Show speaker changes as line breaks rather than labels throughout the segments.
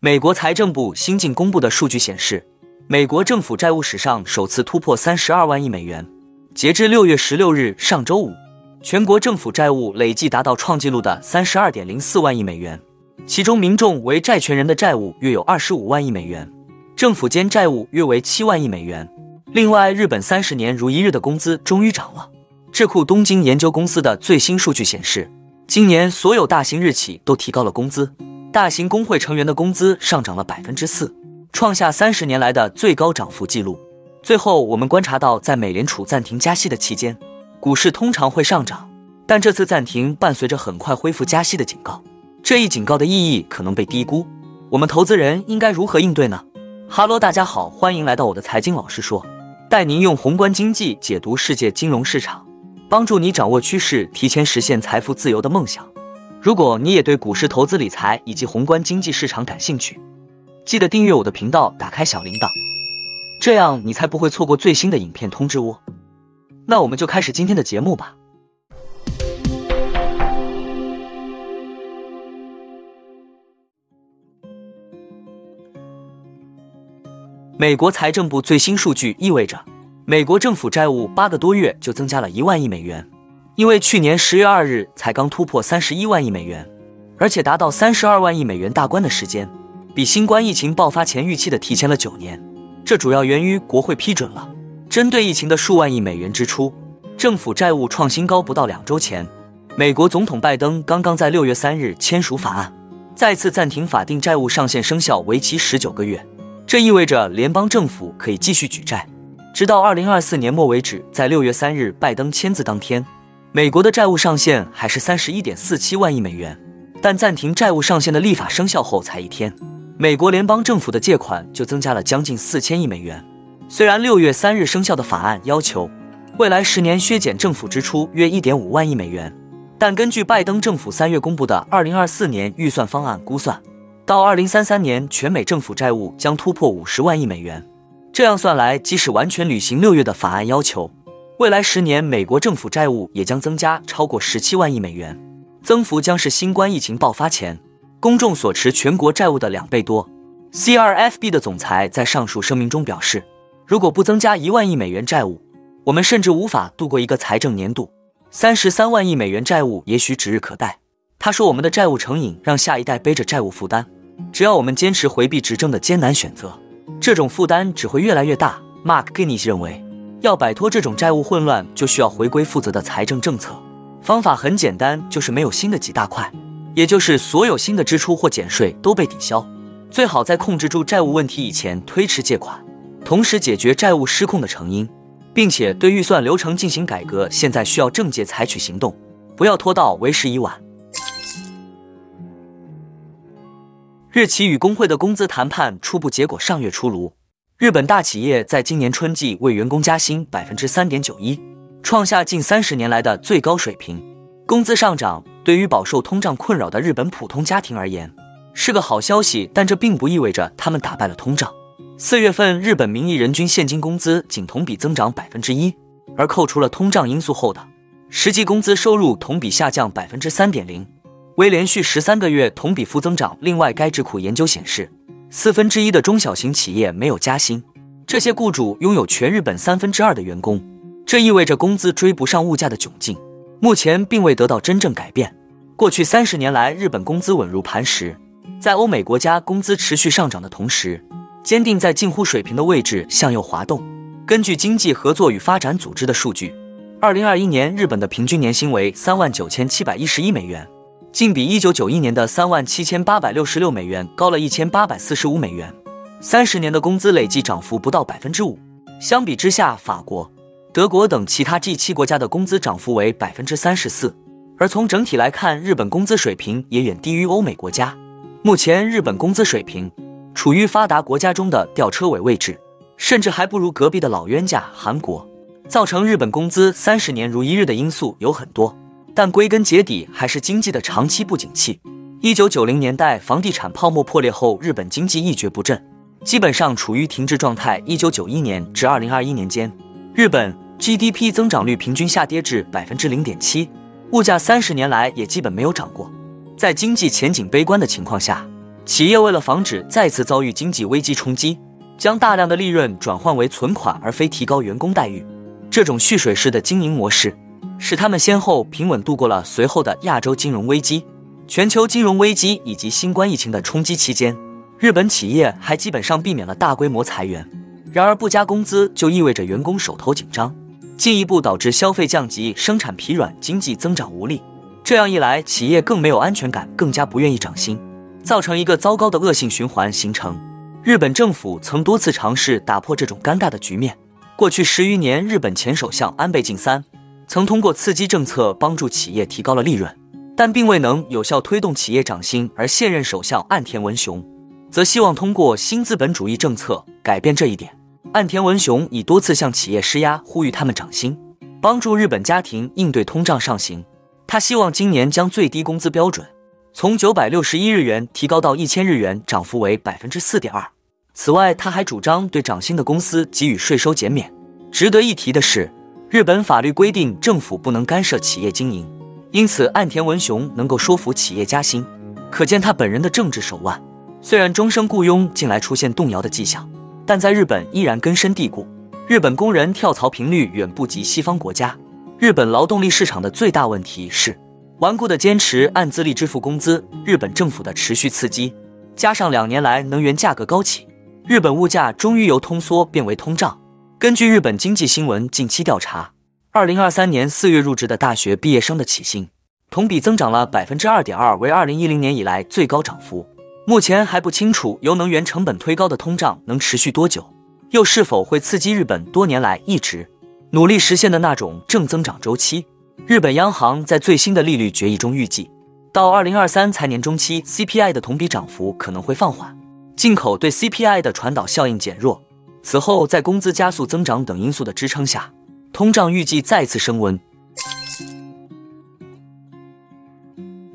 美国财政部新近公布的数据显示，美国政府债务史上首次突破三十二万亿美元。截至六月十六日上周五，全国政府债务累计达到创纪录的三十二点零四万亿美元，其中民众为债权人的债务约有二十五万亿美元，政府间债务约为七万亿美元。另外，日本三十年如一日的工资终于涨了。智库东京研究公司的最新数据显示，今年所有大型日企都提高了工资。大型工会成员的工资上涨了百分之四，创下三十年来的最高涨幅记录。最后，我们观察到，在美联储暂停加息的期间，股市通常会上涨，但这次暂停伴随着很快恢复加息的警告。这一警告的意义可能被低估。我们投资人应该如何应对呢？哈喽，大家好，欢迎来到我的财经老师说，带您用宏观经济解读世界金融市场，帮助你掌握趋势，提前实现财富自由的梦想。如果你也对股市投资理财以及宏观经济市场感兴趣，记得订阅我的频道，打开小铃铛，这样你才不会错过最新的影片通知哦。那我们就开始今天的节目吧。美国财政部最新数据意味着，美国政府债务八个多月就增加了一万亿美元。因为去年十月二日才刚突破三十一万亿美元，而且达到三十二万亿美元大关的时间，比新冠疫情爆发前预期的提前了九年。这主要源于国会批准了针对疫情的数万亿美元支出。政府债务创新高不到两周前，美国总统拜登刚刚在六月三日签署法案，再次暂停法定债务上限生效为期十九个月。这意味着联邦政府可以继续举债，直到二零二四年末为止。在六月三日拜登签字当天。美国的债务上限还是三十一点四七万亿美元，但暂停债务上限的立法生效后才一天，美国联邦政府的借款就增加了将近四千亿美元。虽然六月三日生效的法案要求未来十年削减政府支出约一点五万亿美元，但根据拜登政府三月公布的二零二四年预算方案估算，到二零三三年全美政府债务将突破五十万亿美元。这样算来，即使完全履行六月的法案要求。未来十年，美国政府债务也将增加超过十七万亿美元，增幅将是新冠疫情爆发前公众所持全国债务的两倍多。CRFB 的总裁在上述声明中表示，如果不增加一万亿美元债务，我们甚至无法度过一个财政年度。三十三万亿美元债务也许指日可待。他说：“我们的债务成瘾，让下一代背着债务负担。只要我们坚持回避执政的艰难选择，这种负担只会越来越大。”Mark g i n n e s 认为。要摆脱这种债务混乱，就需要回归负责的财政政策。方法很简单，就是没有新的几大块，也就是所有新的支出或减税都被抵消。最好在控制住债务问题以前推迟借款，同时解决债务失控的成因，并且对预算流程进行改革。现在需要政界采取行动，不要拖到为时已晚。日企与工会的工资谈判初步结果上月出炉。日本大企业在今年春季为员工加薪百分之三点九一，创下近三十年来的最高水平。工资上涨对于饱受通胀困扰的日本普通家庭而言是个好消息，但这并不意味着他们打败了通胀。四月份日本名义人均现金工资仅同比增长百分之一，而扣除了通胀因素后的实际工资收入同比下降百分之三点零，为连续十三个月同比负增长。另外，该智库研究显示。四分之一的中小型企业没有加薪，这些雇主拥有全日本三分之二的员工，这意味着工资追不上物价的窘境，目前并未得到真正改变。过去三十年来，日本工资稳如磐石，在欧美国家工资持续上涨的同时，坚定在近乎水平的位置向右滑动。根据经济合作与发展组织的数据，二零二一年日本的平均年薪为三万九千七百一十一美元。竟比一九九一年的三万七千八百六十六美元高了一千八百四十五美元，三十年的工资累计涨幅不到百分之五。相比之下，法国、德国等其他 G 七国家的工资涨幅为百分之三十四。而从整体来看，日本工资水平也远低于欧美国家。目前，日本工资水平处于发达国家中的吊车尾位置，甚至还不如隔壁的老冤家韩国。造成日本工资三十年如一日的因素有很多。但归根结底还是经济的长期不景气。一九九零年代房地产泡沫破裂后，日本经济一蹶不振，基本上处于停滞状态。一九九一年至二零二一年间，日本 GDP 增长率平均下跌至百分之零点七，物价三十年来也基本没有涨过。在经济前景悲观的情况下企业为了防止再次遭遇经济危机冲击，将大量的利润转换为存款，而非提高员工待遇。这种蓄水式的经营模式，使他们先后平稳度过了随后的亚洲金融危机、全球金融危机以及新冠疫情的冲击期间。日本企业还基本上避免了大规模裁员。然而，不加工资就意味着员工手头紧张，进一步导致消费降级、生产疲软、经济增长无力。这样一来，企业更没有安全感，更加不愿意涨薪。造成一个糟糕的恶性循环形成。日本政府曾多次尝试打破这种尴尬的局面。过去十余年，日本前首相安倍晋三曾通过刺激政策帮助企业提高了利润，但并未能有效推动企业涨薪。而现任首相岸田文雄则希望通过新资本主义政策改变这一点。岸田文雄已多次向企业施压，呼吁他们涨薪，帮助日本家庭应对通胀上行。他希望今年将最低工资标准。从九百六十一日元提高到一千日元，涨幅为百分之四点二。此外，他还主张对涨薪的公司给予税收减免。值得一提的是，日本法律规定政府不能干涉企业经营，因此岸田文雄能够说服企业加薪，可见他本人的政治手腕。虽然终身雇佣近来出现动摇的迹象，但在日本依然根深蒂固。日本工人跳槽频率远不及西方国家。日本劳动力市场的最大问题是。顽固的坚持按资历支付工资，日本政府的持续刺激，加上两年来能源价格高企，日本物价终于由通缩变为通胀。根据日本经济新闻近期调查，二零二三年四月入职的大学毕业生的起薪同比增长了百分之二点二，为二零一零年以来最高涨幅。目前还不清楚由能源成本推高的通胀能持续多久，又是否会刺激日本多年来一直努力实现的那种正增长周期。日本央行在最新的利率决议中预计，到二零二三财年中期，CPI 的同比涨幅可能会放缓，进口对 CPI 的传导效应减弱。此后，在工资加速增长等因素的支撑下，通胀预计再次升温。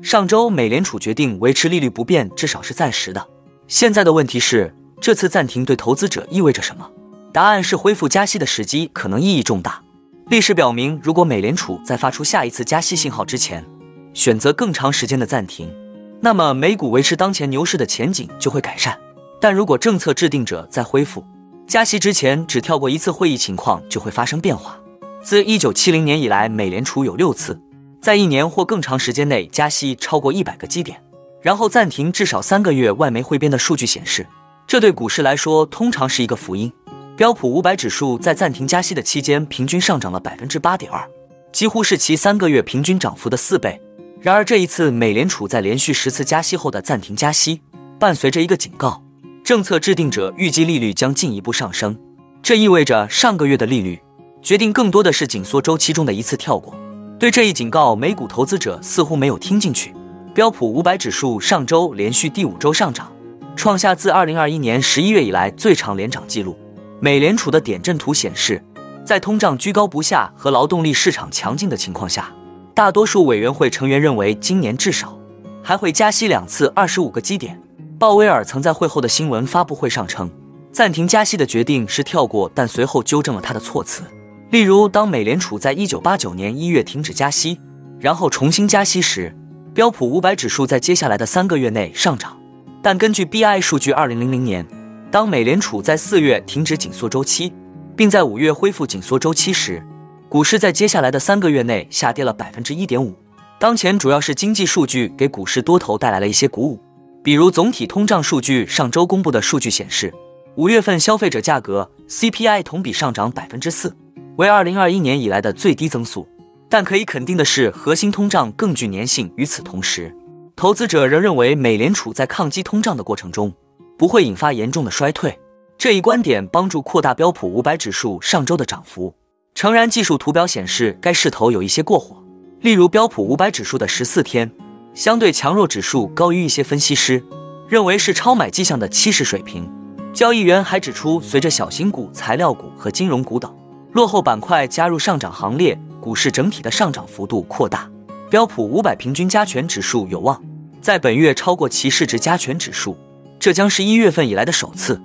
上周，美联储决定维持利率不变，至少是暂时的。现在的问题是，这次暂停对投资者意味着什么？答案是，恢复加息的时机可能意义重大。历史表明，如果美联储在发出下一次加息信号之前选择更长时间的暂停，那么美股维持当前牛市的前景就会改善。但如果政策制定者在恢复加息之前只跳过一次会议，情况就会发生变化。自1970年以来，美联储有六次在一年或更长时间内加息超过一百个基点，然后暂停至少三个月。外媒汇编的数据显示，这对股市来说通常是一个福音。标普五百指数在暂停加息的期间，平均上涨了百分之八点二，几乎是其三个月平均涨幅的四倍。然而，这一次美联储在连续十次加息后的暂停加息，伴随着一个警告：政策制定者预计利率将进一步上升。这意味着上个月的利率决定更多的是紧缩周期中的一次跳过。对这一警告，美股投资者似乎没有听进去。标普五百指数上周连续第五周上涨，创下自二零二一年十一月以来最长连涨纪录。美联储的点阵图显示，在通胀居高不下和劳动力市场强劲的情况下，大多数委员会成员认为今年至少还会加息两次，二十五个基点。鲍威尔曾在会后的新闻发布会上称，暂停加息的决定是跳过，但随后纠正了他的措辞。例如，当美联储在一九八九年一月停止加息，然后重新加息时，标普五百指数在接下来的三个月内上涨。但根据 B I 数据，二零零零年。当美联储在四月停止紧缩周期，并在五月恢复紧缩周期时，股市在接下来的三个月内下跌了百分之一点五。当前主要是经济数据给股市多头带来了一些鼓舞，比如总体通胀数据。上周公布的数据显示，五月份消费者价格 CPI 同比上涨百分之四，为二零二一年以来的最低增速。但可以肯定的是，核心通胀更具粘性。与此同时，投资者仍认为美联储在抗击通胀的过程中。不会引发严重的衰退，这一观点帮助扩大标普五百指数上周的涨幅。诚然，技术图表显示该势头有一些过火，例如标普五百指数的十四天相对强弱指数高于一些分析师认为是超买迹象的七十水平。交易员还指出，随着小型股、材料股和金融股等落后板块加入上涨行列，股市整体的上涨幅度扩大，标普五百平均加权指数有望在本月超过其市值加权指数。这将是一月份以来的首次。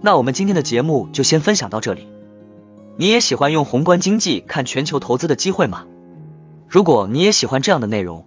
那我们今天的节目就先分享到这里。你也喜欢用宏观经济看全球投资的机会吗？如果你也喜欢这样的内容，